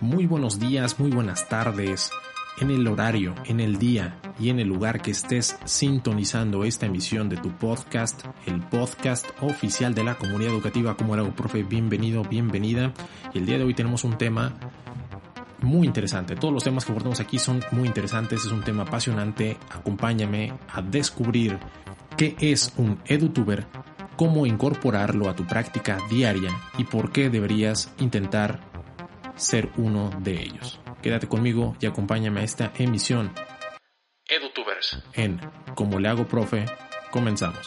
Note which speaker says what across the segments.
Speaker 1: Muy buenos días, muy buenas tardes, en el horario, en el día y en el lugar que estés sintonizando esta emisión de tu podcast, el podcast oficial de la comunidad educativa como era profe, bienvenido, bienvenida. Y el día de hoy tenemos un tema muy interesante. Todos los temas que abordamos aquí son muy interesantes, es un tema apasionante. Acompáñame a descubrir qué es un edutuber, cómo incorporarlo a tu práctica diaria y por qué deberías intentar ser uno de ellos. Quédate conmigo y acompáñame a esta emisión EduTubers en Como le hago profe, comenzamos.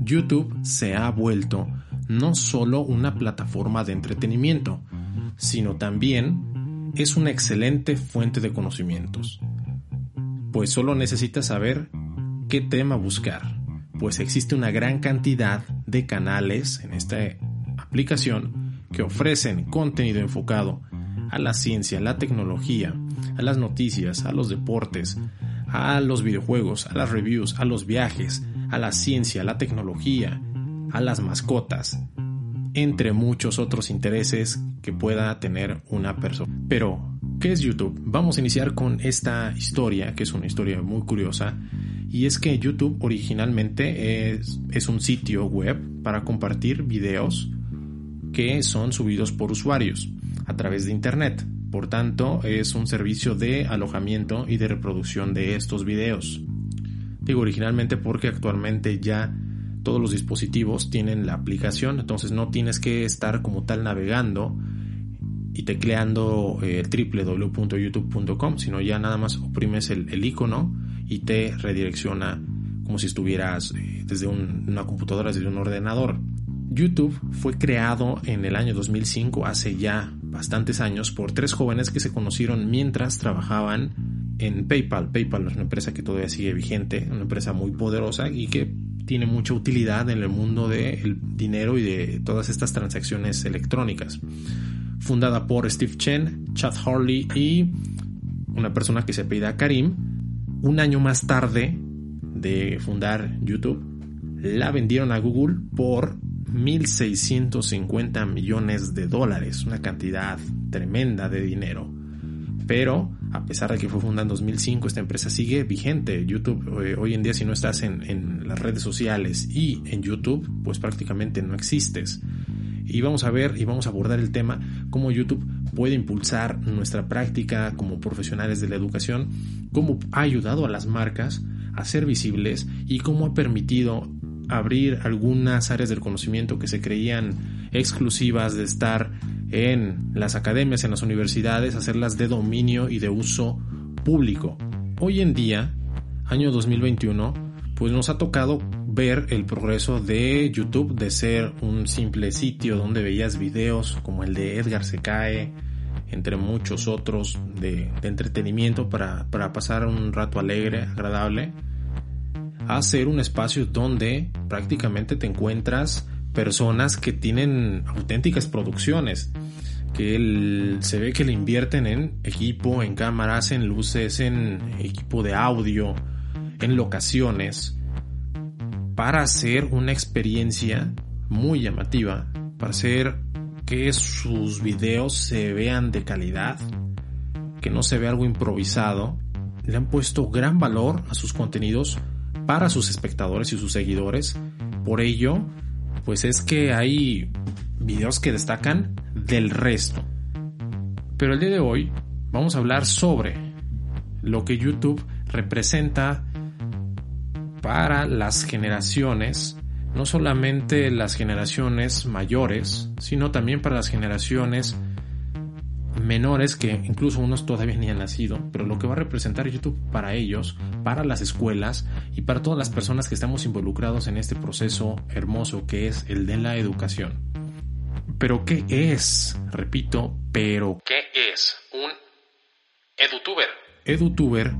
Speaker 1: YouTube se ha vuelto no solo una plataforma de entretenimiento, sino también es una excelente fuente de conocimientos. Pues solo necesitas saber qué tema buscar, pues existe una gran cantidad de canales en esta aplicación que ofrecen contenido enfocado a la ciencia, la tecnología, a las noticias, a los deportes, a los videojuegos, a las reviews, a los viajes, a la ciencia, a la tecnología, a las mascotas, entre muchos otros intereses que pueda tener una persona. Pero, ¿qué es YouTube? Vamos a iniciar con esta historia, que es una historia muy curiosa, y es que YouTube originalmente es, un sitio web para compartir videos que son subidos por usuarios a través de Internet. Por tanto, es un servicio de alojamiento y de reproducción de estos videos. Digo originalmente porque actualmente ya todos los dispositivos tienen la aplicación, entonces no tienes que estar como tal navegando y tecleando eh, www.youtube.com, sino ya nada más oprimes el, el, icono y te redirecciona como si estuvieras eh, desde una computadora, desde un ordenador. YouTube fue creado en el año 2005, hace ya bastantes años, por tres jóvenes que se conocieron mientras trabajaban en PayPal. PayPal es una empresa que todavía sigue vigente, una empresa muy poderosa y que tiene mucha utilidad en el mundo del dinero y de todas estas transacciones electrónicas. Fundada por Steve Chen, Chad Harley y una persona que se apellida Karim, un año más tarde de fundar YouTube, la vendieron a Google por 1.650 millones de dólares, una cantidad tremenda de dinero. Pero a pesar de que fue fundada en 2005, esta empresa sigue vigente. YouTube eh, hoy en día si no estás en, en, las redes sociales y en YouTube, pues prácticamente no existes. Y vamos a ver y vamos a abordar el tema cómo YouTube puede impulsar nuestra práctica como profesionales de la educación, cómo ha ayudado a las marcas a ser visibles y cómo ha permitido abrir algunas áreas del conocimiento que se creían exclusivas de estar en las academias, en las universidades, hacerlas de dominio y de uso público. Hoy en día, año 2021, pues nos ha tocado ver el progreso de YouTube de ser un simple sitio donde veías videos como el de Edgar se cae, entre muchos otros de, entretenimiento para, para pasar un rato alegre, agradable, a ser un espacio donde prácticamente te encuentras personas que tienen auténticas producciones, que se ve que le invierten en equipo, en cámaras, en luces, en equipo de audio, en locaciones, para hacer una experiencia muy llamativa, para hacer que sus videos se vean de calidad, que no se vea algo improvisado. Le han puesto gran valor a sus contenidos para sus espectadores y sus seguidores. Por ello, pues es que hay videos que destacan del resto. Pero el día de hoy vamos a hablar sobre lo que YouTube representa para las generaciones, no solamente las generaciones mayores, sino también para las generaciones menores que incluso unos todavía ni han nacido, pero lo que va a representar YouTube para ellos, para las escuelas y para todas las personas que estamos involucrados en este proceso hermoso que es el de la educación. Pero ¿qué es? Repito, pero ¿qué es un edutuber? Edutuber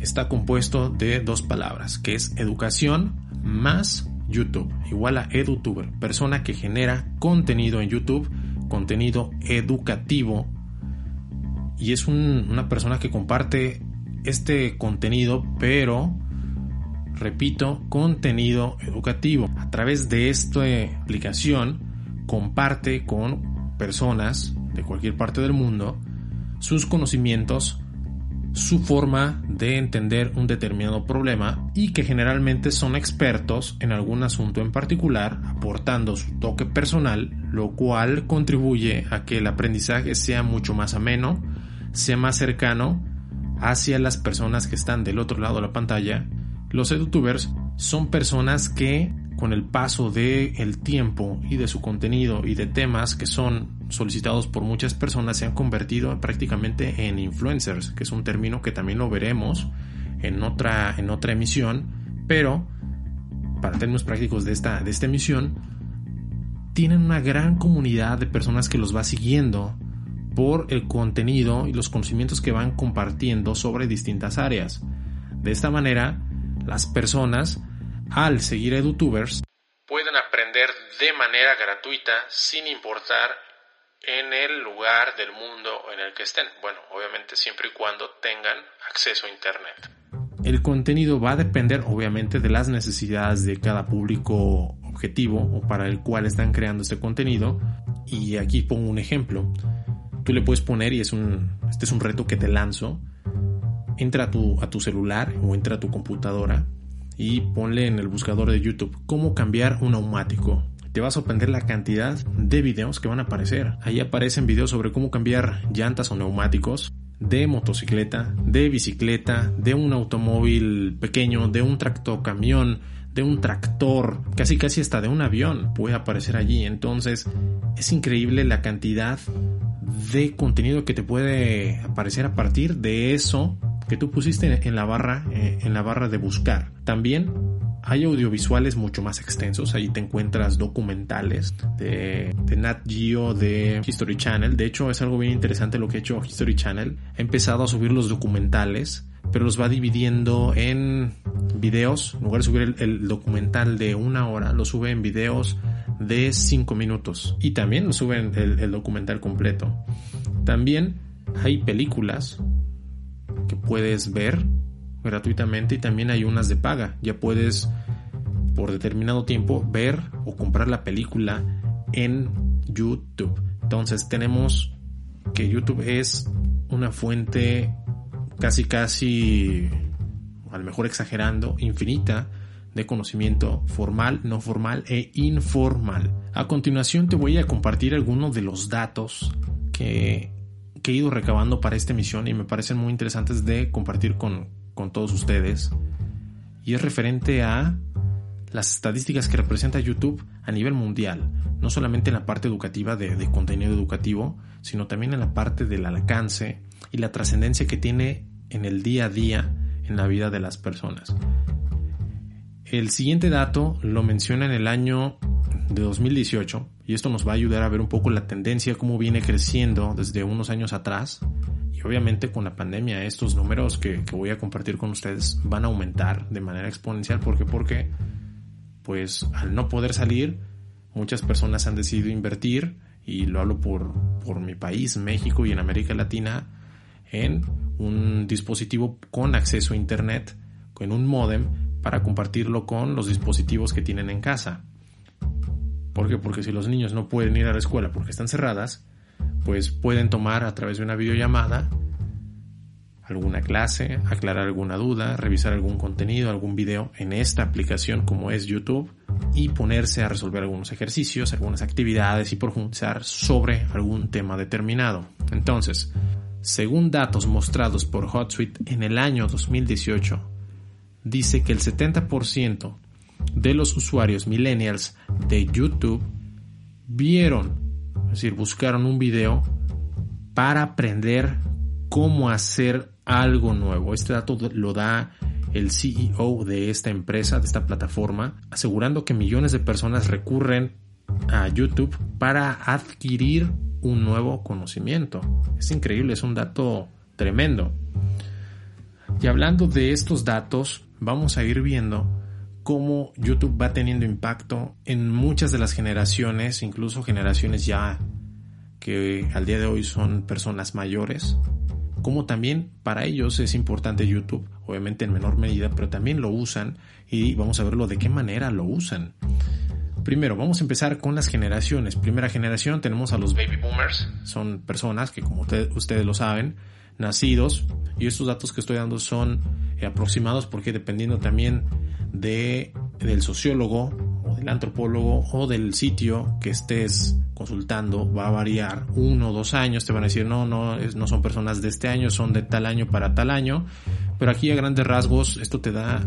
Speaker 1: está compuesto de dos palabras, que es educación más YouTube, igual a edutuber, persona que genera contenido en YouTube, contenido educativo y es una persona que comparte este contenido, pero, repito, contenido educativo. A través de esta aplicación comparte con personas de cualquier parte del mundo sus conocimientos, su forma de entender un determinado problema y que generalmente son expertos en algún asunto en particular, aportando su toque personal, lo cual contribuye a que el aprendizaje sea mucho más ameno, sea más cercano hacia las personas que están del otro lado de la pantalla. Los edutubers son personas que con el paso del el tiempo y de su contenido y de temas que son solicitados por muchas personas se han convertido prácticamente en influencers, que es un término que también lo veremos en otra, en otra emisión, pero para términos prácticos de esta, de esta emisión, tienen una gran comunidad de personas que los va siguiendo por el contenido y los conocimientos que van compartiendo sobre distintas áreas. De esta manera, las personas al seguir edutubers, pueden aprender de manera gratuita sin importar en el lugar del mundo en el que estén. Bueno, obviamente siempre y cuando tengan acceso a Internet. El contenido va a depender obviamente de las necesidades de cada público objetivo o para el cual están creando este contenido. Y aquí pongo un ejemplo. Tú le puedes poner, y es un, este es un reto que te lanzo, entra a tu, a tu celular o entra a tu computadora y ponle en el buscador de YouTube cómo cambiar un neumático. Te va a sorprender la cantidad de videos que van a aparecer. Ahí aparecen videos sobre cómo cambiar llantas o neumáticos de motocicleta, de bicicleta, de un automóvil pequeño, de un tractor camión, de un tractor, casi casi hasta de un avión puede aparecer allí. Entonces es increíble la cantidad de contenido que te puede aparecer a partir de eso que tú pusiste en la barra, eh, en la barra de buscar. También hay audiovisuales mucho más extensos, ahí te encuentras documentales de, Nat Geo, de History Channel. De hecho, es algo bien interesante lo que ha hecho History Channel. Ha empezado a subir los documentales, pero los va dividiendo en videos. En lugar de subir el, documental de una hora, lo sube en videos de cinco minutos. Y también lo suben el, el documental completo. También hay películas que puedes ver gratuitamente y también hay unas de paga. Ya puedes por determinado tiempo ver o comprar la película en YouTube. Entonces tenemos que YouTube es una fuente casi casi, a lo mejor exagerando, infinita de conocimiento formal, no formal e informal. A continuación te voy a compartir algunos de los datos que que he ido recabando para esta emisión y me parecen muy interesantes de compartir con, todos ustedes. Y es referente a las estadísticas que representa YouTube a nivel mundial, no solamente en la parte educativa de, de, contenido educativo, sino también en la parte del alcance y la trascendencia que tiene en el día a día en la vida de las personas. El siguiente dato lo menciona en el año de 2018 y esto nos va a ayudar a ver un poco la tendencia, cómo viene creciendo desde unos años atrás. Y obviamente con la pandemia estos números que, voy a compartir con ustedes van a aumentar de manera exponencial. Porque porque pues al no poder salir muchas personas han decidido invertir y lo hablo por, por mi país, México y en América Latina en un dispositivo con acceso a internet, con un modem para compartirlo con los dispositivos que tienen en casa. ¿Por qué? Porque si los niños no pueden ir a la escuela porque están cerradas, pues pueden tomar a través de una videollamada alguna clase, aclarar alguna duda, revisar algún contenido, algún video en esta aplicación como es YouTube y ponerse a resolver algunos ejercicios, algunas actividades y profundizar sobre algún tema determinado. Entonces, según datos mostrados por HotSuite en el año 2018, dice que el 70% de los usuarios millennials de YouTube vieron, es decir, buscaron un video para aprender cómo hacer algo nuevo. Este dato lo da el CEO de esta empresa, de esta plataforma, asegurando que millones de personas recurren a YouTube para adquirir un nuevo conocimiento. Es increíble, es un dato tremendo. Y hablando de estos datos, vamos a ir viendo cómo YouTube va teniendo impacto en muchas de las generaciones, incluso generaciones ya que al día de hoy son personas mayores, como también para ellos es importante YouTube, obviamente en menor medida, pero también lo usan y vamos a verlo de qué manera lo usan. Primero, vamos a empezar con las generaciones. Primera generación tenemos a los baby boomers. Son personas que, como ustedes lo saben, nacidos, y estos datos que estoy dando son eh, aproximados porque dependiendo también de, del sociólogo o del antropólogo o del sitio que estés consultando va a variar uno o dos años. Te van a decir no no no son personas de este año son de tal año para tal año pero aquí a grandes rasgos esto te da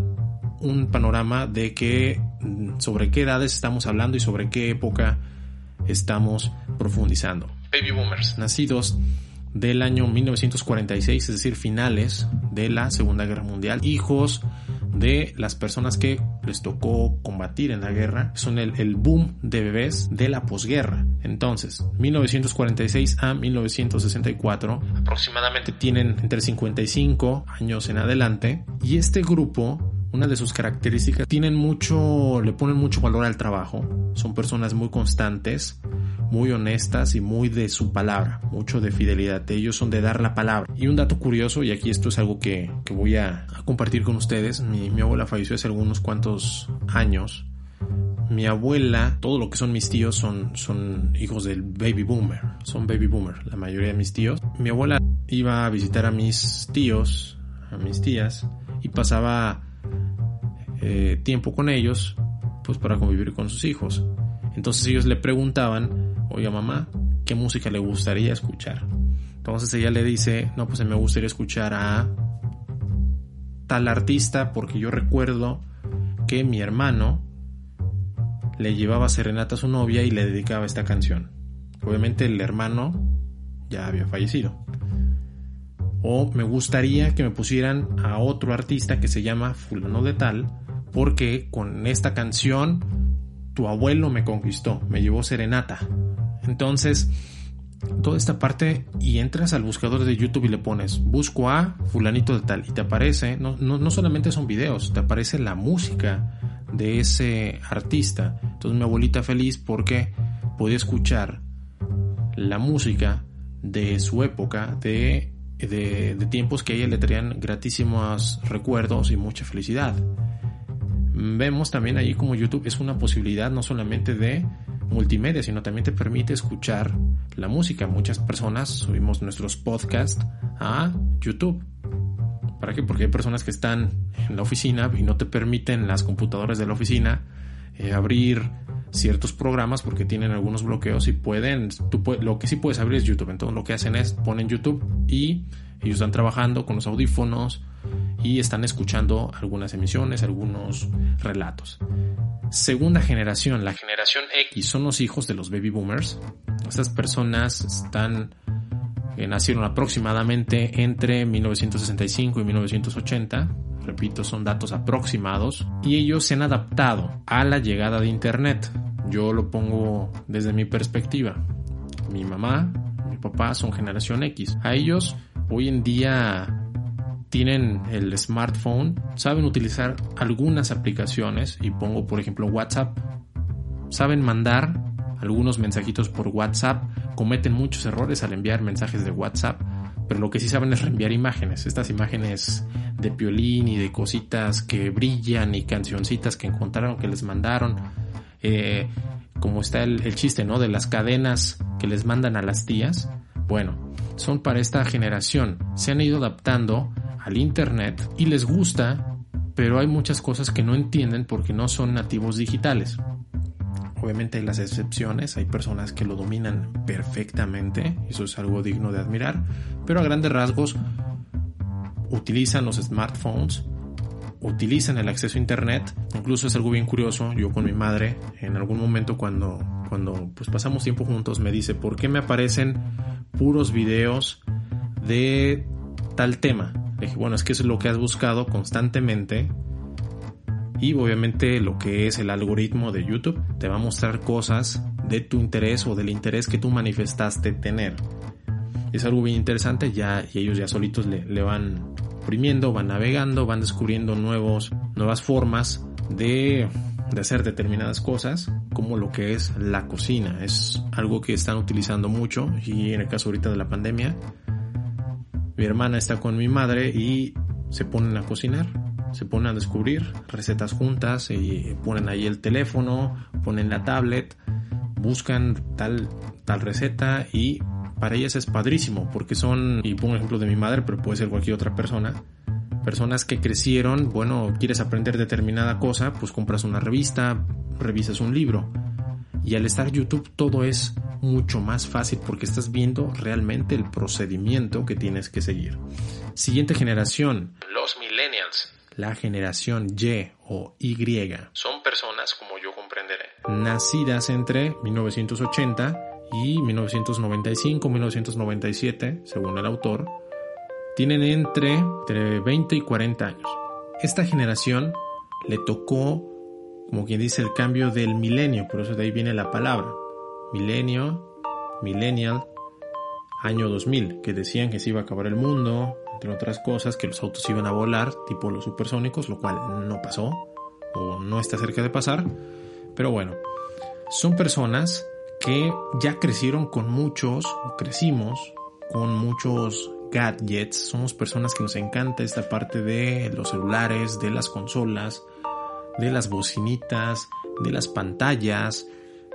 Speaker 1: un panorama de que mm, sobre qué edades estamos hablando y sobre qué época estamos profundizando. Baby boomers. Nacidos del año 1946, es decir, finales de la Segunda Guerra Mundial, hijos de las personas que les tocó combatir en la guerra, son el, boom de bebés de la posguerra. Entonces, 1946 a 1964, aproximadamente tienen entre 55 años en adelante, y este grupo una de sus características tienen mucho, le ponen mucho valor al trabajo, son personas muy constantes, muy honestas y muy de su palabra, mucho de fidelidad. Ellos son de dar la palabra. Y un dato curioso, y aquí esto es algo que, voy a, compartir con ustedes, mi, abuela falleció hace algunos cuantos años. Mi abuela, todo lo que son mis tíos son, son hijos del baby boomer, son baby boomer, la mayoría de mis tíos. Mi abuela iba a visitar a mis tíos, a mis tías, y pasaba eh, tiempo con ellos, pues para convivir con sus hijos. Entonces ellos le preguntaban oye mamá, ¿qué música le gustaría escuchar? Entonces ella le dice, no, pues me gustaría escuchar a tal artista porque yo recuerdo que mi hermano le llevaba serenata a su novia y le dedicaba esta canción. Obviamente el hermano ya había fallecido. O me gustaría que me pusieran a otro artista que se llama fulano de tal porque con esta canción tu abuelo me conquistó, me llevó serenata. Entonces, toda esta parte y entras al buscador de YouTube y le pones busco a fulanito de tal y te aparece, no, no, solamente son videos, te aparece la música de ese artista. Entonces mi abuelita feliz porque podía escuchar la música de su época, de, de, de tiempos que a ella le traían gratísimos recuerdos y mucha felicidad. Vemos también ahí como YouTube es una posibilidad no solamente de multimedia, sino también te permite escuchar la música. Muchas personas subimos nuestros podcasts a YouTube. ¿Para qué? Porque hay personas que están en la oficina y no te permiten las computadoras de la oficina eh, abrir ciertos programas porque tienen algunos bloqueos y pueden, tú lo que sí puedes abrir es YouTube. Entonces lo que hacen es ponen YouTube y ellos están trabajando con los audífonos y están escuchando algunas emisiones, algunos relatos. Segunda generación, la generación X, son los hijos de los baby boomers. Estas personas están eh, nacieron aproximadamente entre 1965 y 1980. Repito, son datos aproximados. Y ellos se han adaptado a la llegada de Internet. Yo lo pongo desde mi perspectiva. Mi mamá, mi papá son generación X. A ellos hoy en día tienen el smartphone, saben utilizar algunas aplicaciones y pongo por ejemplo WhatsApp, saben mandar algunos mensajitos por WhatsApp, cometen muchos errores al enviar mensajes de WhatsApp, pero lo que sí saben es reenviar imágenes, estas imágenes de piolín y de cositas que brillan y cancioncitas que encontraron, que les mandaron, eh, como está el, el chiste, ¿no? De las cadenas que les mandan a las tías, bueno, son para esta generación, se han ido adaptando al Internet y les gusta, pero hay muchas cosas que no entienden porque no son nativos digitales. Obviamente hay las excepciones, hay personas que lo dominan perfectamente, eso es algo digno de admirar, pero a grandes rasgos utilizan los smartphones, utilizan el acceso a internet, incluso es algo bien curioso, yo con mi madre en algún momento cuando cuando pues pasamos tiempo juntos me dice, "¿Por qué me aparecen puros videos de tal tema?" dije, bueno, es que eso es lo que has buscado constantemente. Y obviamente lo que es el algoritmo de YouTube te va a mostrar cosas de tu interés o del interés que tú manifestaste tener. Es algo bien interesante ya y ellos ya solitos le, van oprimiendo, van navegando, van descubriendo nuevos, nuevas formas de, de hacer determinadas cosas, como lo que es la cocina. Es algo que están utilizando mucho y en el caso ahorita de la pandemia mi hermana está con mi madre y se ponen a cocinar. se ponen a descubrir recetas juntas, y ponen ahí el teléfono, ponen la tablet, buscan tal, tal receta y para ellas es padrísimo porque son, y pongo el ejemplo de mi madre, pero puede ser cualquier otra persona, personas que crecieron, bueno, quieres aprender determinada cosa, pues compras una revista, revisas un libro. Y al estar YouTube todo es mucho más fácil porque estás viendo realmente el procedimiento que tienes que seguir. Siguiente generación. Los millennials. La generación Y o Y. Son personas, como yo comprenderé, nacidas entre 1980 y 1995-1997, según el autor, tienen entre, entre 20 y 40 años. Esta generación le tocó, como quien dice, el cambio del milenio, por eso de ahí viene la palabra. Milenio, millennial, año 2000, que decían que se iba a acabar el mundo, entre otras cosas, que los autos iban a volar, tipo los supersónicos, lo cual no pasó, o no está cerca de pasar. Pero bueno, son personas que ya crecieron con muchos, crecimos con muchos gadgets, somos personas que nos encanta esta parte de los celulares, de las consolas, de las bocinitas, de las pantallas,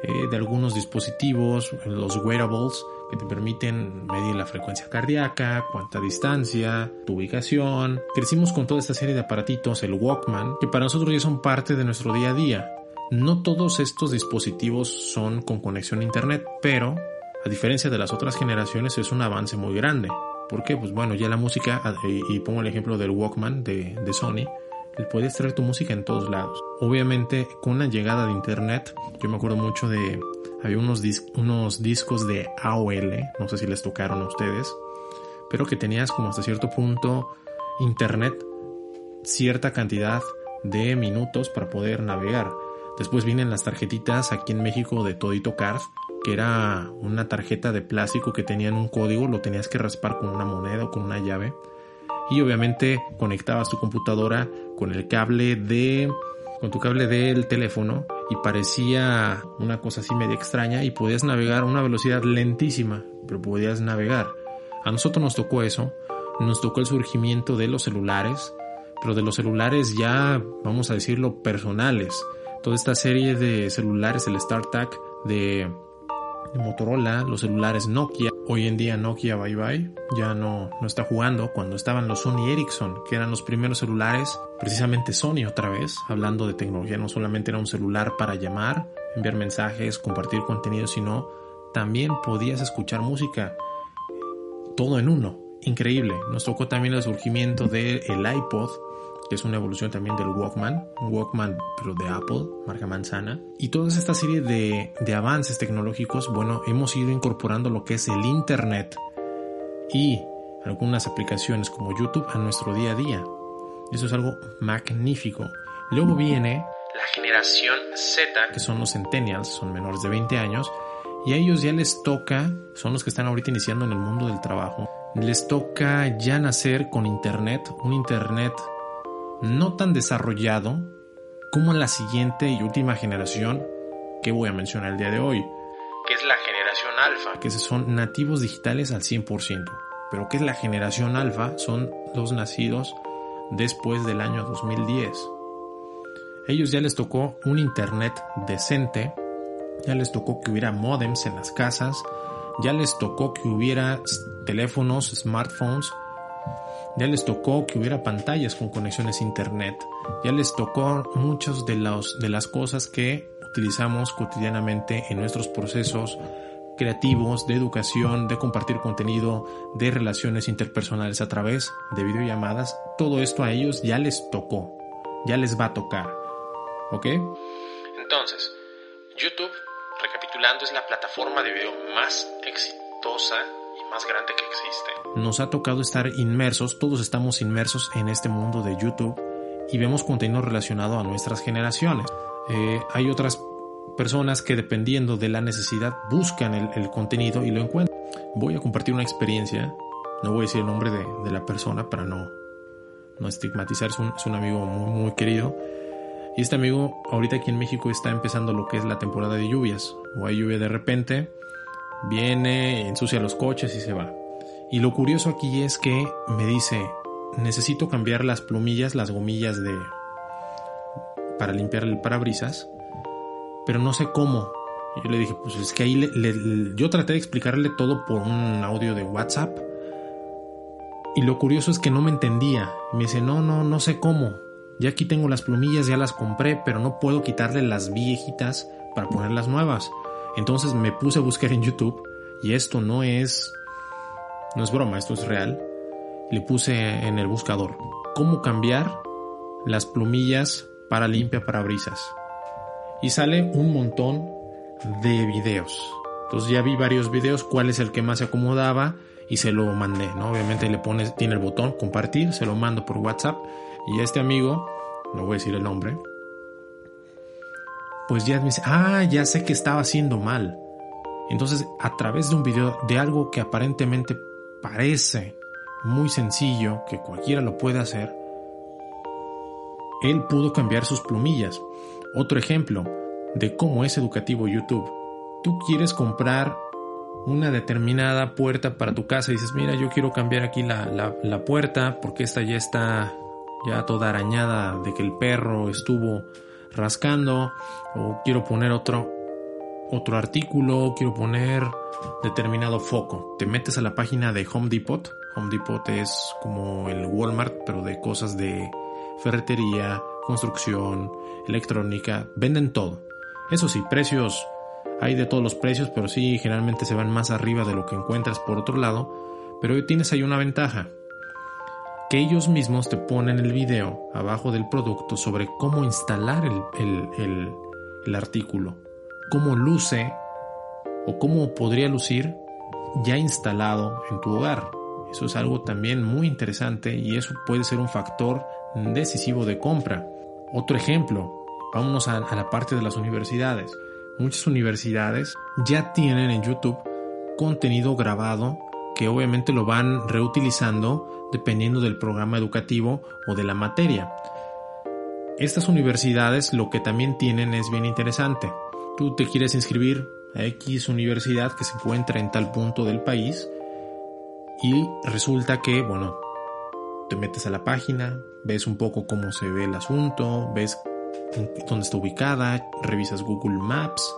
Speaker 1: eh, de algunos dispositivos, los wearables, que te permiten medir la frecuencia cardíaca, cuánta distancia, tu ubicación. Crecimos con toda esta serie de aparatitos, el Walkman, que para nosotros ya son parte de nuestro día a día. No todos estos dispositivos son con conexión a Internet, pero a diferencia de las otras generaciones es un avance muy grande. Porque, pues bueno, ya la música, y pongo el ejemplo del Walkman de Sony, puedes traer tu música en todos lados. Obviamente, con la llegada de Internet, yo me acuerdo mucho de, había unos, unos discos de AOL, no sé si les tocaron a ustedes, pero que tenías como hasta cierto punto Internet, cierta cantidad de minutos para poder navegar. Después vienen las tarjetitas aquí en México de Todito Card, que era una tarjeta de plástico que tenían un código, lo tenías que raspar con una moneda o con una llave. Y obviamente conectabas tu computadora con el cable de con tu cable del teléfono y parecía una cosa así media extraña y podías navegar a una velocidad lentísima, pero podías navegar. A nosotros nos tocó eso, nos tocó el surgimiento de los celulares, pero de los celulares ya, vamos a decirlo, personales. Toda esta serie de celulares, el StarTAC de Motorola, los celulares Nokia. Hoy en día Nokia bye bye, ya no, no está jugando. Cuando estaban los Sony Ericsson, que eran los primeros celulares, precisamente Sony otra vez, hablando de tecnología, no solamente era un celular para llamar, enviar mensajes, compartir contenido, sino también podías escuchar música. Todo en uno. Increíble. Nos tocó también el surgimiento del iPod, que es una evolución también del Walkman, Walkman pero de Apple, marca manzana. Y toda esta serie de, de avances tecnológicos, bueno, hemos ido incorporando lo que es el Internet y algunas aplicaciones como YouTube a nuestro día a día. Eso es algo magnífico. Luego viene la generación Z, que son los centennials, son menores de 20 años, y a ellos ya les toca, son los que están ahorita iniciando en el mundo del trabajo, les toca ya nacer con Internet, un Internet no tan desarrollado como la siguiente y última generación que voy a mencionar el día de hoy, que es la generación alfa, que son nativos digitales al 100%. Pero ¿qué es la generación alfa? Son los nacidos después del año 2010. Ellos ya les tocó un internet decente, ya les tocó que hubiera modems en las casas, ya les tocó que hubiera teléfonos, smartphones ya les tocó que hubiera pantallas con conexiones internet. Ya les tocó muchas de, de las cosas que utilizamos cotidianamente en nuestros procesos creativos, de educación, de compartir contenido, de relaciones interpersonales a través de videollamadas. Todo esto a ellos ya les tocó, ya les va a tocar. ¿Ok? Entonces, YouTube, recapitulando, es la plataforma de video más exitosa más grande que existe. Nos ha tocado estar inmersos, todos estamos inmersos en este mundo de YouTube y vemos contenido relacionado a nuestras generaciones. Eh, hay otras personas que dependiendo de la necesidad buscan el, contenido y lo encuentran. Voy a compartir una experiencia, no voy a decir el nombre de, la persona para no, no estigmatizar, es un, amigo muy, muy querido. Y este amigo ahorita aquí en México está empezando lo que es la temporada de lluvias. O hay lluvia de repente viene, ensucia los coches y se va. Y lo curioso aquí es que me dice, necesito cambiar las plumillas, las gomillas de para limpiar el parabrisas, pero no sé cómo. yo le dije, pues es que ahí yo traté de explicarle todo por un audio de WhatsApp. Y lo curioso es que no me entendía. Me dice, no, no, no sé cómo. Ya aquí tengo las plumillas, ya las compré, pero no puedo quitarle las viejitas para poner las nuevas. Entonces me puse a buscar en YouTube y esto no es no es broma, esto es real. Le puse en el buscador cómo cambiar las plumillas para limpia parabrisas. Y sale un montón de videos. Entonces ya vi varios videos, cuál es el que más se acomodaba y se lo mandé, ¿no? Obviamente le pones, tiene el botón compartir, se lo mando por WhatsApp y este amigo, no voy a decir el nombre, pues ya me dice, ah, ya sé que estaba haciendo mal. Entonces, a través de un video de algo que aparentemente parece muy sencillo, que cualquiera lo puede hacer, él pudo cambiar sus plumillas. Otro ejemplo de cómo es educativo YouTube. Tú quieres comprar una determinada puerta para tu casa y dices, mira, yo quiero cambiar aquí la, la puerta porque esta ya está ya toda arañada de que el perro estuvo rascando o quiero poner otro otro artículo, quiero poner determinado foco. Te metes a la página de Home Depot. Home Depot es como el Walmart, pero de cosas de ferretería, construcción, electrónica, venden todo. Eso sí, precios, hay de todos los precios, pero sí, generalmente se van más arriba de lo que encuentras por otro lado. Pero tienes ahí una ventaja, que ellos mismos te ponen el video abajo del producto sobre cómo instalar el, el, el artículo cómo luce o cómo podría lucir ya instalado en tu hogar. Eso es algo también muy interesante y eso puede ser un factor decisivo de compra. Otro ejemplo, vámonos a, la parte de las universidades. Muchas universidades ya tienen en YouTube contenido grabado que obviamente lo van reutilizando dependiendo del programa educativo o de la materia. Estas universidades lo que también tienen es bien interesante tú te quieres inscribir a X universidad que se encuentra en tal punto del país y resulta que, bueno, te metes a la página, ves un poco cómo se ve el asunto, ves dónde está ubicada, revisas Google Maps,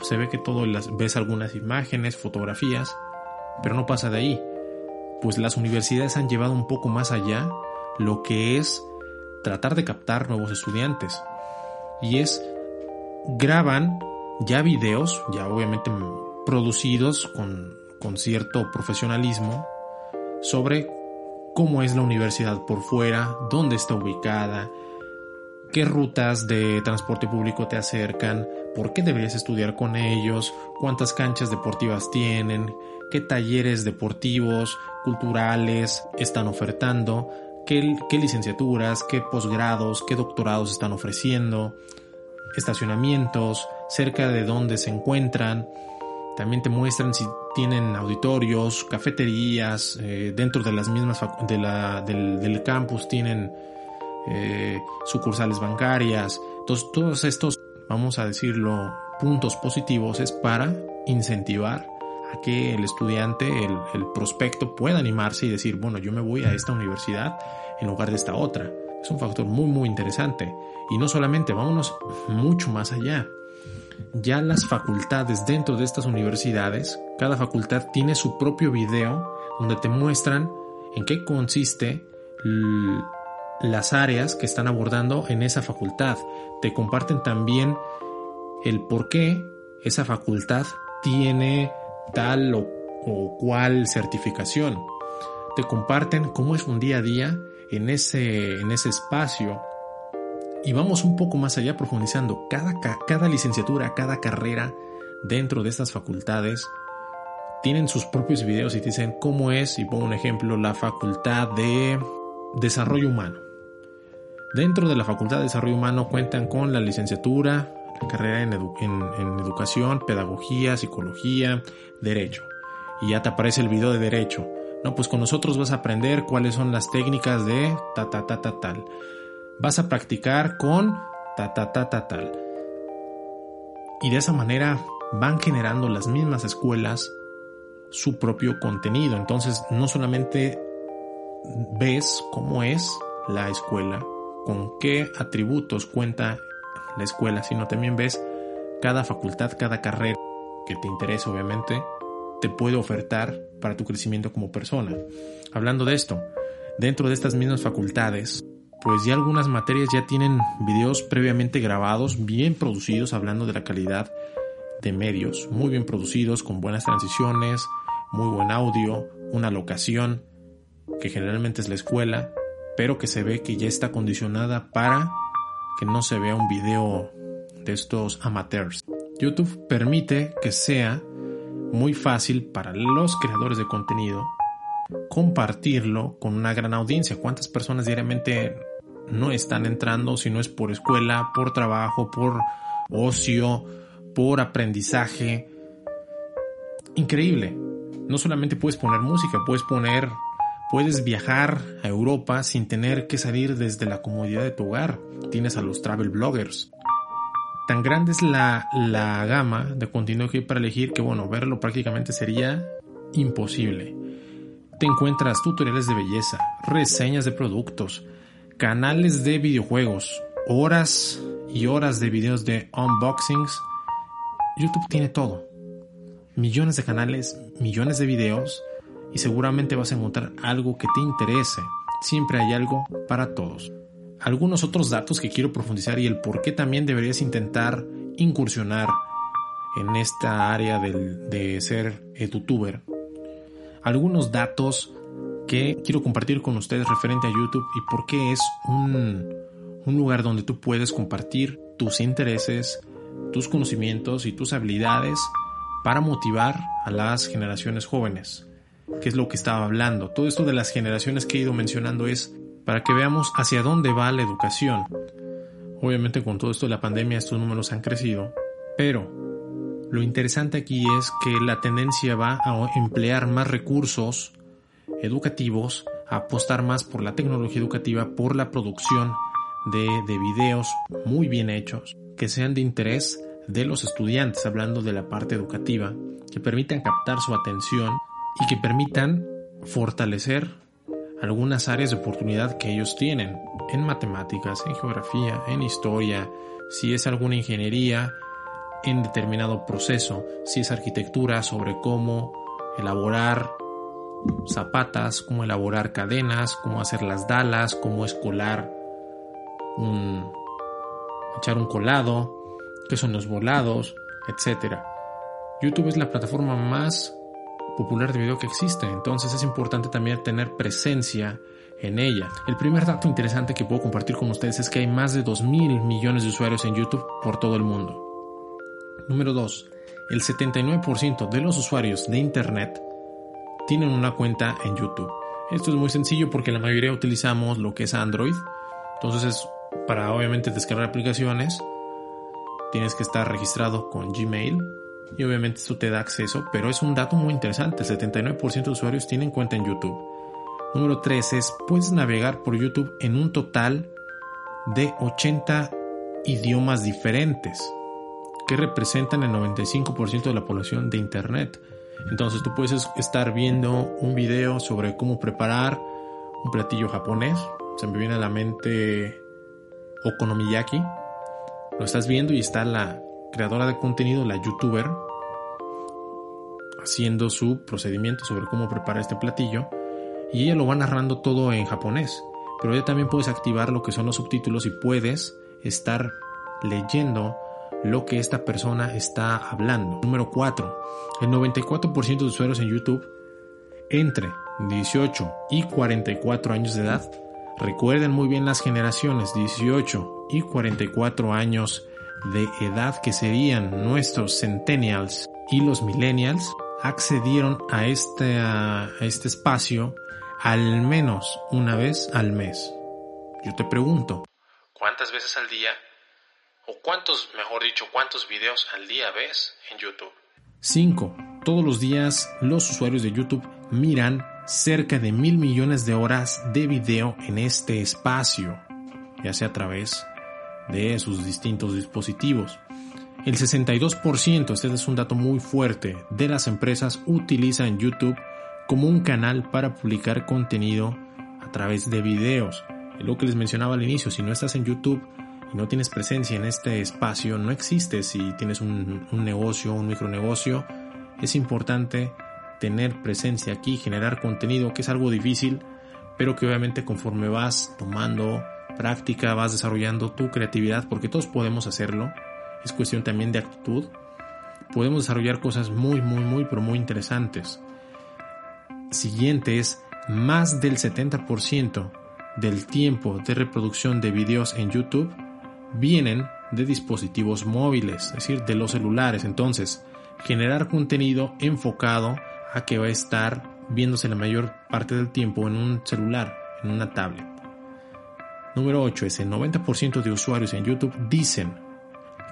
Speaker 1: se ve que todo, ves algunas imágenes, fotografías, pero no pasa de ahí. Pues las universidades han llevado un poco más allá lo que es tratar de captar nuevos estudiantes. Y es, graban ya videos, ya obviamente producidos con, con cierto profesionalismo, sobre cómo es la universidad por fuera, dónde está ubicada, qué rutas de transporte público te acercan, por qué deberías estudiar con ellos, cuántas canchas deportivas tienen, qué talleres deportivos, culturales están ofertando, qué, licenciaturas, qué posgrados, qué doctorados están ofreciendo, estacionamientos, cerca de donde se encuentran. También te muestran si tienen auditorios, cafeterías, eh, dentro de las mismas del, campus tienen eh, sucursales bancarias. Todos estos, vamos a decirlo, puntos positivos es para incentivar a que el estudiante, el, el prospecto pueda animarse y decir, bueno, yo me voy a esta universidad en lugar de esta otra. Es un factor muy, muy interesante. Y no solamente, vámonos mucho más allá ya las facultades dentro de estas universidades, cada facultad tiene su propio video donde te muestran en qué consiste las áreas que están abordando en esa facultad. Te comparten también el por qué esa facultad tiene tal o, o cual certificación. Te comparten cómo es un día a día en ese, en ese espacio y vamos un poco más allá profundizando. Cada, cada licenciatura, cada carrera dentro de estas facultades tienen sus propios videos y te dicen cómo es, y pongo un ejemplo, la facultad de desarrollo humano. Dentro de la facultad de desarrollo humano cuentan con la licenciatura, la carrera en, educación, pedagogía, psicología, derecho. Y ya te aparece el video de derecho. No, pues con nosotros vas a aprender cuáles son las técnicas de ta ta ta ta tal vas a practicar con ta ta ta ta tal. Y de esa manera van generando las mismas escuelas su propio contenido. Entonces no solamente ves cómo es la escuela, con qué atributos cuenta la escuela, sino también ves cada facultad, cada carrera que te interesa obviamente, te puede ofertar para tu crecimiento como persona. Hablando de esto, dentro de estas mismas facultades, pues ya algunas materias ya tienen videos previamente grabados, bien producidos, hablando de la calidad de medios, muy bien producidos, con buenas transiciones, muy buen audio, una locación, que generalmente es la escuela, pero que se ve que ya está condicionada para que no se vea un video de estos amateurs. YouTube permite que sea muy fácil para los creadores de contenido compartirlo con una gran audiencia. ¿Cuántas personas diariamente no están entrando si no es por escuela, por trabajo, por ocio, por aprendizaje? Increíble. No solamente puedes poner música, puedes poner Puedes viajar a Europa sin tener que salir desde la comodidad de tu hogar. Tienes a los travel bloggers. Tan grande es la, la gama de contenido que hay para elegir que, bueno, verlo prácticamente sería imposible. Te encuentras tutoriales de belleza, reseñas de productos, canales de videojuegos, horas y horas de videos de unboxings. YouTube tiene todo. Millones de canales, millones de videos y seguramente vas a encontrar algo que te interese. Siempre hay algo para todos. Algunos otros datos que quiero profundizar y el por qué también deberías intentar incursionar en esta área de ser youtuber. Algunos datos que quiero compartir con ustedes referente a YouTube y por qué es un, un lugar donde tú puedes compartir tus intereses, tus conocimientos y tus habilidades para motivar a las generaciones jóvenes que es lo que estaba hablando. Todo esto de las generaciones que he ido mencionando es para que veamos hacia dónde va la educación. Obviamente con todo esto de la pandemia estos números han crecido, pero lo interesante aquí es que la tendencia va a emplear más recursos educativos, a apostar más por la tecnología educativa, por la producción de, de videos muy bien hechos, que sean de interés de los estudiantes, hablando de la parte educativa, que permitan captar su atención y que permitan fortalecer algunas áreas de oportunidad que ellos tienen en matemáticas, en geografía, en historia, si es alguna ingeniería en determinado proceso, si es arquitectura sobre cómo elaborar zapatas, cómo elaborar cadenas, cómo hacer las dalas, cómo escolar un echar un colado, qué son los volados, etc. YouTube es la plataforma más popular de video que existe, entonces es importante también tener presencia en ella. El primer dato interesante que puedo compartir con ustedes es que hay más de 2 mil millones de usuarios en YouTube por todo el mundo. Número 2. El 79% de los usuarios de Internet tienen una cuenta en YouTube. Esto es muy sencillo porque la mayoría utilizamos lo que es Android. Entonces es para obviamente descargar aplicaciones. Tienes que estar registrado con Gmail y obviamente esto te da acceso, pero es un dato muy interesante, el 79% de usuarios tienen cuenta en YouTube. Número 3 es, puedes navegar por YouTube en un total de 80 idiomas diferentes, que representan el 95% de la población de Internet. Entonces tú puedes estar viendo un video sobre cómo preparar un platillo japonés, se me viene a la mente okonomiyaki, lo estás viendo y está la creadora de contenido, la youtuber, haciendo su procedimiento sobre cómo preparar este platillo y ella lo va narrando todo en japonés. Pero ya también puedes activar lo que son los subtítulos y puedes estar leyendo lo que esta persona está hablando. Número 4. El 94% de usuarios en YouTube entre 18 y 44 años de edad. Recuerden muy bien las generaciones 18 y 44 años de edad que serían nuestros centennials y los millennials accedieron a este, a este espacio al menos una vez al mes. Yo te pregunto, ¿cuántas veces al día o cuántos, mejor dicho, cuántos videos al día ves en YouTube? 5. Todos los días los usuarios de YouTube miran cerca de mil millones de horas de video en este espacio, ya sea a través de sus distintos dispositivos. El 62%, este es un dato muy fuerte, de las empresas utilizan YouTube como un canal para publicar contenido través de videos. Es lo que les mencionaba al inicio, si no estás en YouTube y no tienes presencia en este espacio, no existes. Si tienes un, un negocio, un micronegocio, es importante tener presencia aquí, generar contenido, que es algo difícil, pero que obviamente conforme vas tomando práctica, vas desarrollando tu creatividad, porque todos podemos hacerlo, es cuestión también de actitud, podemos desarrollar cosas muy, muy, muy, pero muy interesantes. Siguiente es más del 70% del tiempo de reproducción de videos en YouTube vienen de dispositivos móviles, es decir, de los celulares. Entonces, generar contenido enfocado a que va a estar viéndose la mayor parte del tiempo en un celular, en una tablet. Número 8 es el 90% de usuarios en YouTube dicen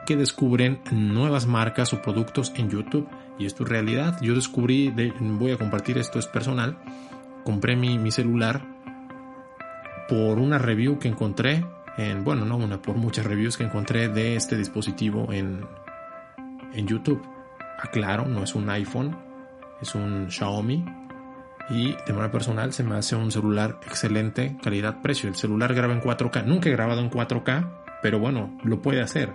Speaker 1: que descubren nuevas marcas o productos en YouTube y es realidad. Yo descubrí, voy a compartir esto, es personal, compré mi, celular por una review que encontré en, bueno, no una, por muchas reviews que encontré de este dispositivo en, en YouTube. Aclaro, no es un iPhone, es un Xiaomi y de manera personal se me hace un celular excelente calidad-precio. El celular graba en 4K, nunca he grabado en 4K, pero bueno, lo puede hacer.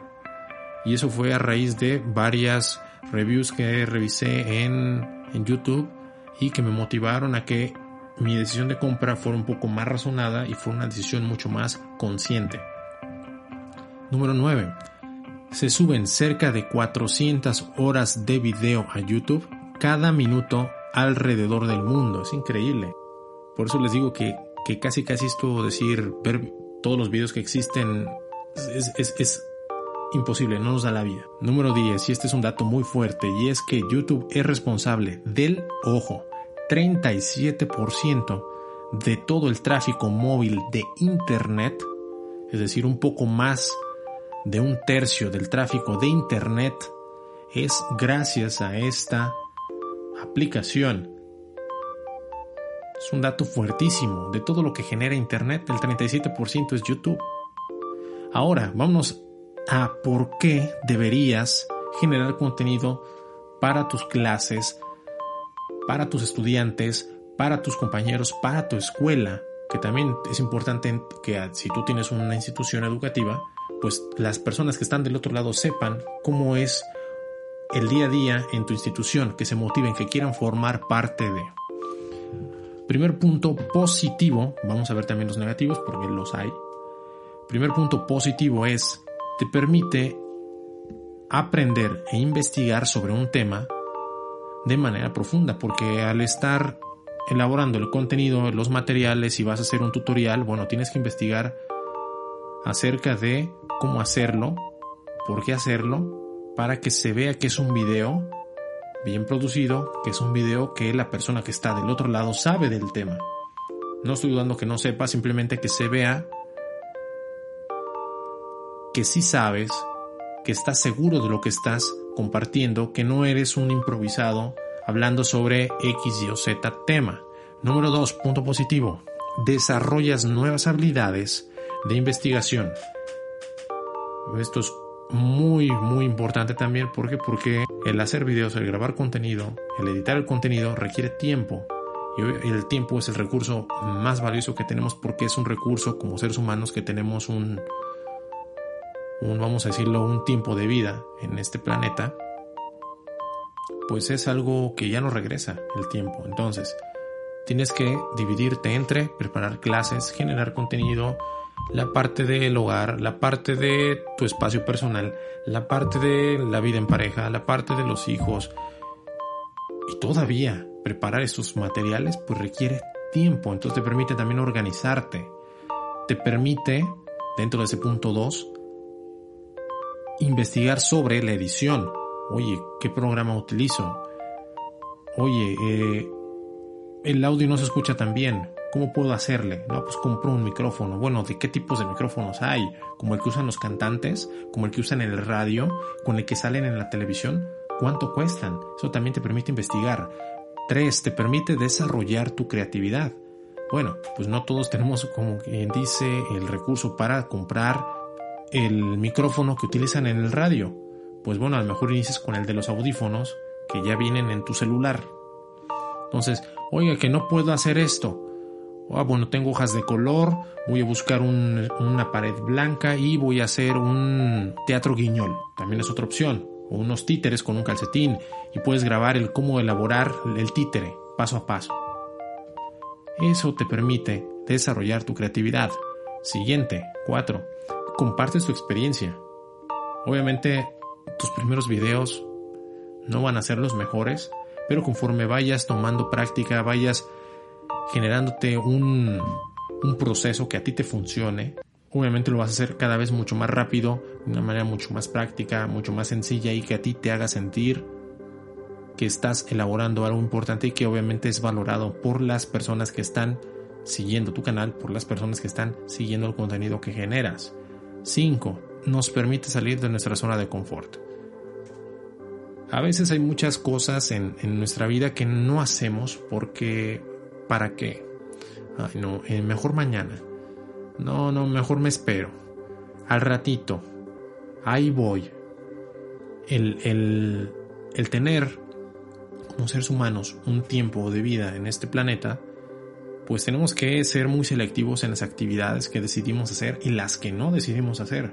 Speaker 1: Y eso fue a raíz de varias reviews que revisé en, en YouTube y que me motivaron a que mi decisión de compra fuera un poco más razonada y fue una decisión mucho más consciente. Número 9. Se suben cerca de 400 horas de video a YouTube cada minuto alrededor del mundo. Es increíble. Por eso les digo que, que casi casi esto decir, ver todos los videos que existen es, es, es imposible, no nos da la vida. Número 10, y este es un dato muy fuerte, y es que YouTube es responsable del, ojo, 37% de todo el tráfico móvil de Internet, es decir, un poco más de un tercio del tráfico de Internet, es gracias a esta aplicación. Es un dato fuertísimo. De todo lo que genera Internet, el 37% es YouTube. Ahora, vámonos a por qué deberías generar contenido para tus clases, para tus estudiantes, para tus compañeros, para tu escuela, que también es importante que si tú tienes una institución educativa, pues las personas que están del otro lado sepan cómo es el día a día en tu institución, que se motiven, que quieran formar parte de. Primer punto positivo, vamos a ver también los negativos porque los hay. Primer punto positivo es, te permite aprender e investigar sobre un tema de manera profunda, porque al estar elaborando el contenido, los materiales y vas a hacer un tutorial, bueno, tienes que investigar acerca de cómo hacerlo, por qué hacerlo para que se vea que es un video bien producido, que es un video que la persona que está del otro lado sabe del tema. No estoy dudando que no sepa, simplemente que se vea que sí sabes, que estás seguro de lo que estás compartiendo, que no eres un improvisado hablando sobre X, Y o Z tema. Número 2, punto positivo. Desarrollas nuevas habilidades de investigación. Esto es muy muy importante también. Porque porque el hacer videos, el grabar contenido, el editar el contenido requiere tiempo. Y el tiempo es el recurso más valioso que tenemos porque es un recurso como seres humanos que tenemos un un vamos a decirlo un tiempo de vida en este planeta pues es algo que ya no regresa el tiempo. Entonces tienes que dividirte entre preparar clases generar contenido la parte del hogar, la parte de tu espacio personal, la parte de la vida en pareja, la parte de los hijos. Y todavía preparar estos materiales pues requiere tiempo, entonces te permite también organizarte. Te permite, dentro de ese punto 2, investigar sobre la edición. Oye, ¿qué programa utilizo? Oye, eh, el audio no se escucha tan bien. ¿Cómo puedo hacerle? No, pues compro un micrófono. Bueno, ¿de qué tipos de micrófonos hay? Como el que usan los cantantes, como el que usan en el radio, con el que salen en la televisión. ¿Cuánto cuestan? Eso también te permite investigar. Tres, te permite desarrollar tu creatividad. Bueno, pues no todos tenemos, como quien dice, el recurso para comprar el micrófono que utilizan en el radio. Pues bueno, a lo mejor inicias con el de los audífonos que ya vienen en tu celular. Entonces, oiga, que no puedo hacer esto Ah, bueno, tengo hojas de color, voy a buscar una pared blanca y voy a hacer un teatro guiñol. También es otra opción. O unos títeres con un calcetín y puedes grabar el cómo elaborar el títere paso a paso. Eso te permite desarrollar tu creatividad. Siguiente, 4. Compartes tu experiencia. Obviamente tus primeros videos no van a ser los mejores, pero conforme vayas tomando práctica, vayas generándote un, un proceso que a ti te funcione, obviamente lo vas a hacer cada vez mucho más rápido, de una manera mucho más práctica, mucho más sencilla y que a ti te haga sentir que estás elaborando algo importante y que obviamente es valorado por las personas que están siguiendo tu canal, por las personas que están siguiendo el contenido que generas. 5. Nos permite salir de nuestra zona de confort. A veces hay muchas cosas en, en nuestra vida que no hacemos porque ¿Para qué? Ay, no, eh, mejor mañana. No, no, mejor me espero. Al ratito. Ahí voy. El, el, el tener como seres humanos un tiempo de vida en este planeta, pues tenemos que ser muy selectivos en las actividades que decidimos hacer y las que no decidimos hacer.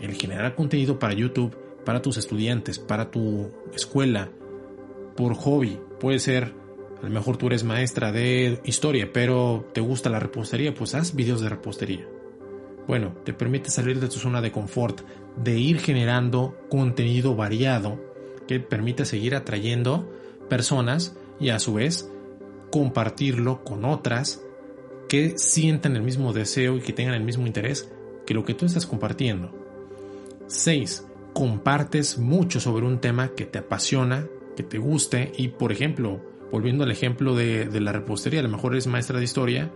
Speaker 1: El generar contenido para YouTube, para tus estudiantes, para tu escuela, por hobby, puede ser a lo mejor tú eres maestra de historia, pero te gusta la repostería, pues haz videos de repostería. Bueno, te permite salir de tu zona de confort, de ir generando contenido variado que permite seguir atrayendo personas y a su vez compartirlo con otras que sientan el mismo deseo y que tengan el mismo interés que lo que tú estás compartiendo. 6. Compartes mucho sobre un tema que te apasiona, que te guste y por ejemplo, volviendo al ejemplo de, la repostería, a lo mejor eres maestra de historia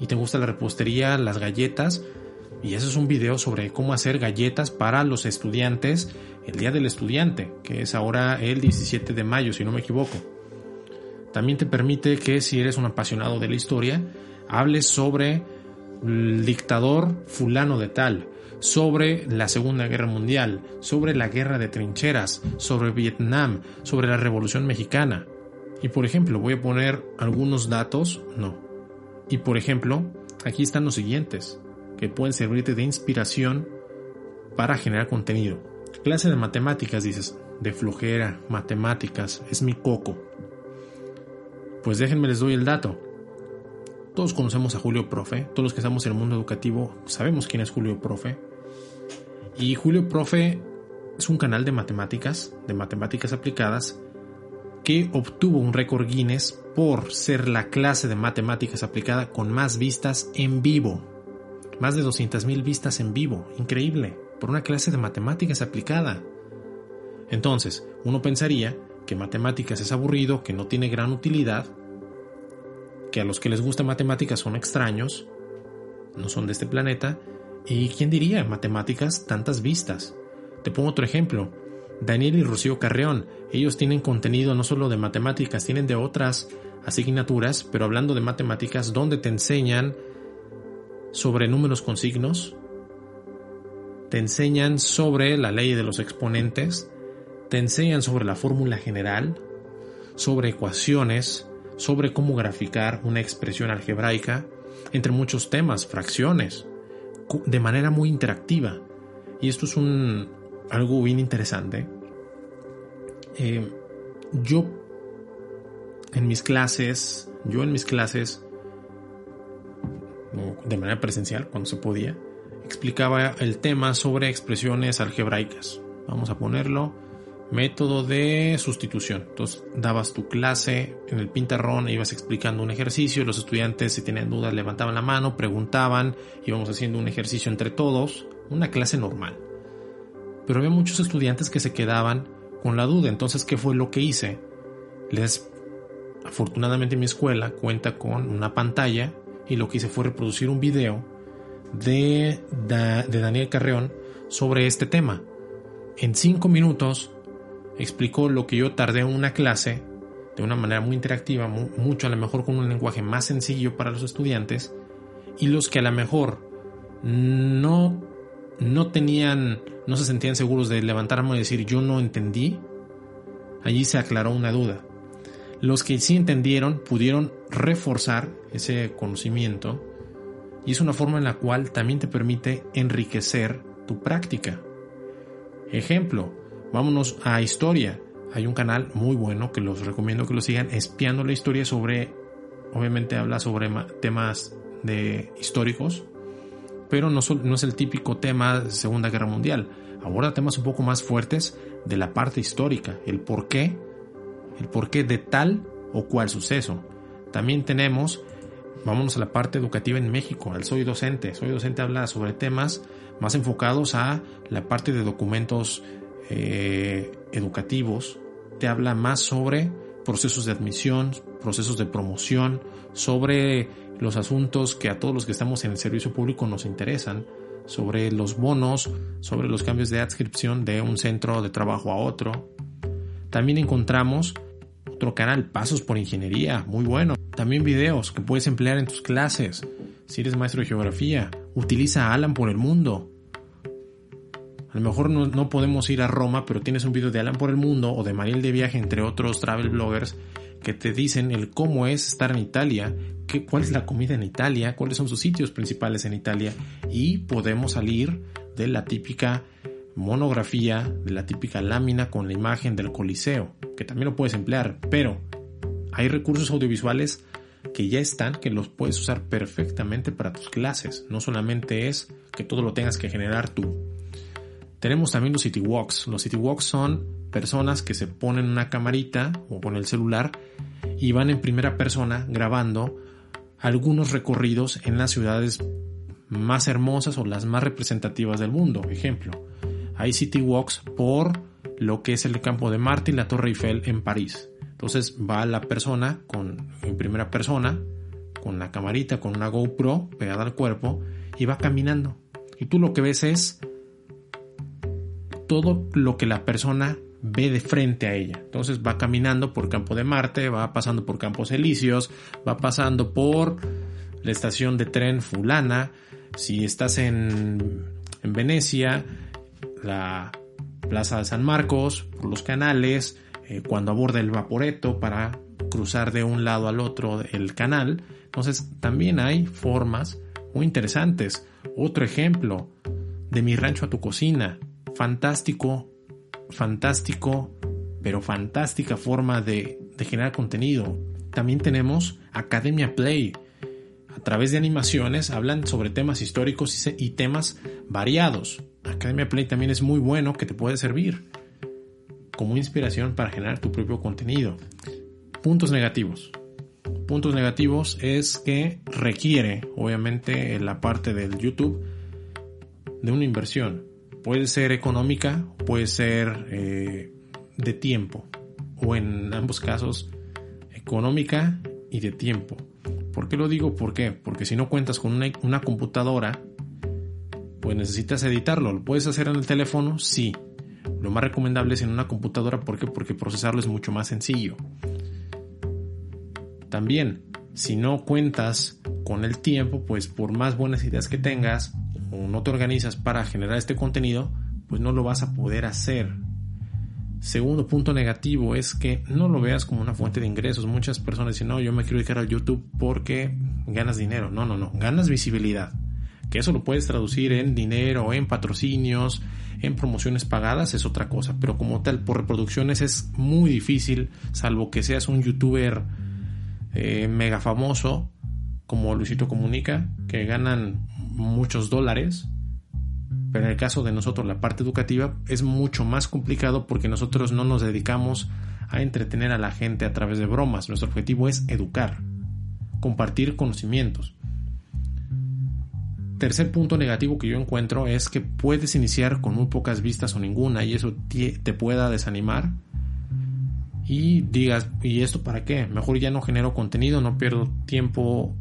Speaker 1: y te gusta la repostería, las galletas, y eso es un video sobre cómo hacer galletas para los estudiantes el Día del Estudiante, que es ahora el 17 de mayo, si no me equivoco. También te permite que si eres un apasionado de la historia, hables sobre el dictador fulano de tal, sobre la Segunda Guerra Mundial, sobre la guerra de trincheras, sobre Vietnam, sobre la Revolución Mexicana. Y por ejemplo, voy a poner algunos datos, no. Y por ejemplo, aquí están los siguientes, que pueden servirte de inspiración para generar contenido. Clase de matemáticas, dices, de flojera, matemáticas, es mi coco. Pues déjenme les doy el dato. Todos conocemos a Julio Profe, todos los que estamos en el mundo educativo sabemos quién es Julio Profe. Y Julio Profe es un canal de matemáticas, de matemáticas aplicadas, que obtuvo un récord Guinness por ser la clase de matemáticas aplicada con más vistas en vivo. Más de 200.000 vistas en vivo, increíble, por una clase de matemáticas aplicada. Entonces, uno pensaría que matemáticas es aburrido, que no tiene gran utilidad, que a los que les gusta matemáticas son extraños, no son de este planeta, y quién diría matemáticas tantas vistas. Te pongo otro ejemplo. Daniel y Rocío Carreón. Ellos tienen contenido no solo de matemáticas, tienen de otras asignaturas, pero hablando de matemáticas, donde te enseñan sobre números con signos, te enseñan sobre la ley de los exponentes, te enseñan sobre la fórmula general, sobre ecuaciones, sobre cómo graficar una expresión algebraica, entre muchos temas, fracciones, de manera muy interactiva. Y esto es un, algo bien interesante. Eh, yo en mis clases, yo en mis clases, de manera presencial, cuando se podía, explicaba el tema sobre expresiones algebraicas. Vamos a ponerlo, método de sustitución. Entonces dabas tu clase en el pintarrón, ibas explicando un ejercicio, los estudiantes si tenían dudas levantaban la mano, preguntaban, íbamos haciendo un ejercicio entre todos, una clase normal pero había muchos estudiantes que se quedaban con la duda. Entonces, ¿qué fue lo que hice? Les, afortunadamente mi escuela cuenta con una pantalla y lo que hice fue reproducir un video de, de Daniel Carreón sobre este tema. En cinco minutos explicó lo que yo tardé en una clase de una manera muy interactiva, mucho a lo mejor con un lenguaje más sencillo para los estudiantes y los que a lo mejor no no tenían, no se sentían seguros de levantar y decir yo no entendí, allí se aclaró una duda. Los que sí entendieron pudieron reforzar ese conocimiento y es una forma en la cual también te permite enriquecer tu práctica. Ejemplo, vámonos a historia. Hay un canal muy bueno que los recomiendo que lo sigan, espiando la historia sobre, obviamente habla sobre temas de históricos, pero no, es el típico tema de Segunda Guerra Mundial. Aborda temas un poco más fuertes de la parte histórica, el por qué, el porqué de tal o cual suceso. También tenemos, vámonos a la parte educativa en México, Soy Docente. Soy Docente habla sobre temas más enfocados a la parte de documentos eh, educativos, te habla más sobre procesos de admisión, procesos de promoción, sobre los asuntos que a todos los que estamos en el servicio público nos interesan, sobre los bonos, sobre los cambios de adscripción de un centro de trabajo a otro. También encontramos otro canal, Pasos por Ingeniería, muy bueno. También videos que puedes emplear en tus clases. Si eres maestro de geografía, utiliza Alan por el mundo. A lo mejor no, podemos ir a Roma, pero tienes un video de Alan por el mundo o de Mariel de Viaje, entre otros travel bloggers, que te dicen el cómo es estar en Italia, cuál es la comida en Italia, cuáles son sus sitios principales en Italia y podemos salir de la típica monografía, de la típica lámina con la imagen del Coliseo, que también lo puedes emplear, pero hay recursos audiovisuales que ya están, que los puedes usar perfectamente para tus clases. No solamente es que todo lo tengas que generar tú. Tenemos también los City Walks. Los City Walks son personas que se ponen una camarita o con el celular y van en primera persona grabando algunos recorridos en las ciudades más hermosas o las más representativas del mundo. Ejemplo, hay City Walks por lo que es el campo de Marte y la Torre Eiffel en París. Entonces va la persona con, en primera persona, con la camarita, con una GoPro pegada al cuerpo y va caminando. Y tú lo que ves es todo lo que la persona ve de frente a ella. Entonces va caminando por campo de Marte, va pasando por campos elíseos, va pasando por la estación de tren fulana. Si estás en, en Venecia, la Plaza de San Marcos, por los canales, eh, cuando aborda el Vaporeto para cruzar de un lado al otro el canal. Entonces también hay formas muy interesantes. Otro ejemplo, de mi rancho a tu cocina fantástico, fantástico, pero fantástica forma de, generar contenido. También tenemos Academia Play. A través de animaciones hablan sobre temas históricos y, temas variados. Academia Play también es muy bueno que te puede servir como inspiración para generar tu propio contenido. Puntos negativos. Puntos negativos es que requiere, obviamente, en la parte del YouTube de una inversión. Puede ser económica, puede ser eh, de tiempo, o en ambos casos, económica y de tiempo. ¿Por qué lo digo? ¿Por qué? Porque si no cuentas con una, una computadora, pues necesitas editarlo. ¿Lo puedes hacer en el teléfono? Sí. Lo más recomendable es en una computadora. ¿Por qué? Porque procesarlo es mucho más sencillo. También, si no cuentas con el tiempo, pues por más buenas ideas que tengas, o no te organizas para generar este contenido, pues no lo vas a poder hacer. Segundo punto negativo es que no lo veas como una fuente de ingresos. Muchas personas dicen, no, yo me quiero dedicar al YouTube porque ganas dinero. No, no, no, ganas visibilidad. Que eso lo puedes traducir en dinero, en patrocinios, en promociones pagadas, es otra cosa. Pero como tal, por reproducciones es muy difícil, salvo que seas un youtuber eh, mega famoso, como Luisito Comunica, que ganan muchos dólares, pero en el caso de nosotros la parte educativa es mucho más complicado porque nosotros no nos dedicamos a entretener a la gente a través de bromas. Nuestro objetivo es educar, compartir conocimientos. Tercer punto negativo que yo encuentro es que puedes iniciar con muy pocas vistas o ninguna y eso te pueda desanimar y digas, ¿y esto para qué? Mejor ya no genero contenido, no pierdo tiempo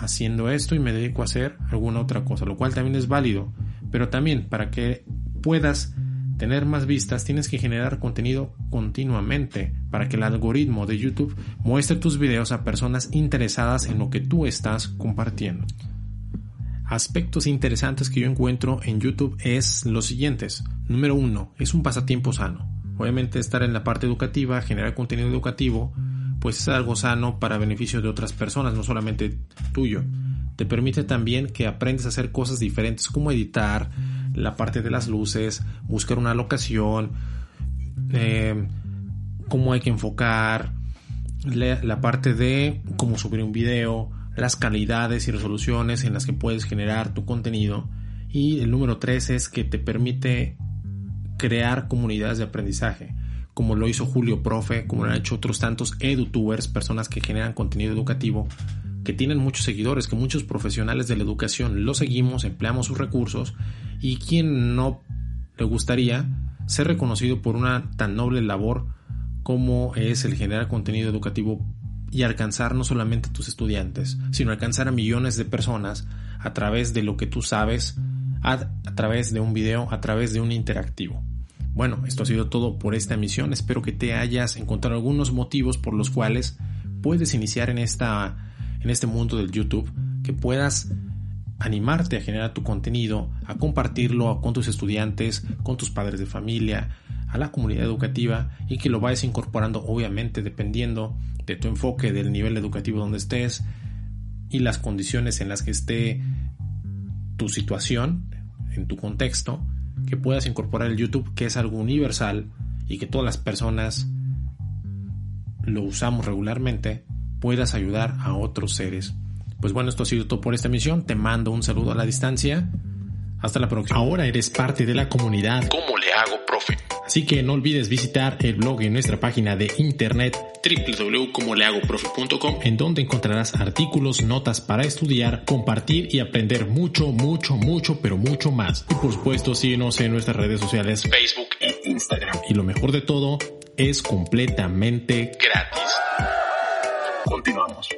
Speaker 1: haciendo esto y me dedico a hacer alguna otra cosa, lo cual también es válido. Pero también para que puedas tener más vistas tienes que generar contenido continuamente para que el algoritmo de YouTube muestre tus videos a personas interesadas en lo que tú estás compartiendo. Aspectos interesantes que yo encuentro en YouTube es los siguientes. Número uno, es un pasatiempo sano. Obviamente estar en la parte educativa, generar contenido educativo, pues es algo sano para beneficio de otras personas, no solamente tuyo. Te permite también que aprendes a hacer cosas diferentes como editar, la parte de las luces, buscar una locación, eh, cómo hay que enfocar, la parte de cómo subir un video, las calidades y resoluciones en las que puedes generar tu contenido. Y el número 3 es que te permite crear comunidades de aprendizaje, como lo hizo Julio Profe, como lo han hecho otros tantos edutubers, personas que generan contenido educativo, que tienen muchos seguidores, que muchos profesionales de la educación lo seguimos, empleamos sus recursos y quien no le gustaría ser reconocido por una tan noble labor como es el generar contenido educativo y alcanzar no solamente a tus estudiantes, sino alcanzar a millones de personas a través de lo que tú sabes, a, través de un video, a través de un interactivo. Bueno, esto ha sido todo por esta emisión. Espero que te hayas encontrado algunos motivos por los cuales puedes iniciar en, esta, en este mundo del YouTube, que puedas animarte a generar tu contenido, a compartirlo con tus estudiantes, con tus padres de familia, a la comunidad educativa y que lo vayas incorporando obviamente dependiendo de tu enfoque, del nivel educativo donde estés y las condiciones en las que esté tu situación, en tu contexto, que puedas incorporar el YouTube, que es algo universal y que todas las personas lo usamos regularmente, puedas ayudar a otros seres. Pues bueno, esto ha sido todo por esta emisión. Te mando un saludo a la distancia. Hasta la próxima. Ahora eres parte de la comunidad.
Speaker 2: ¿Cómo le hago?
Speaker 1: Así que no olvides visitar el blog en nuestra página de internet
Speaker 2: www.comolehagoprofe.com
Speaker 1: en donde encontrarás artículos, notas para estudiar, compartir y aprender mucho, mucho, mucho, pero mucho más. Y por supuesto, síguenos en nuestras redes sociales
Speaker 2: Facebook e Instagram.
Speaker 1: Y lo mejor de todo, es completamente
Speaker 2: gratis. Continuamos.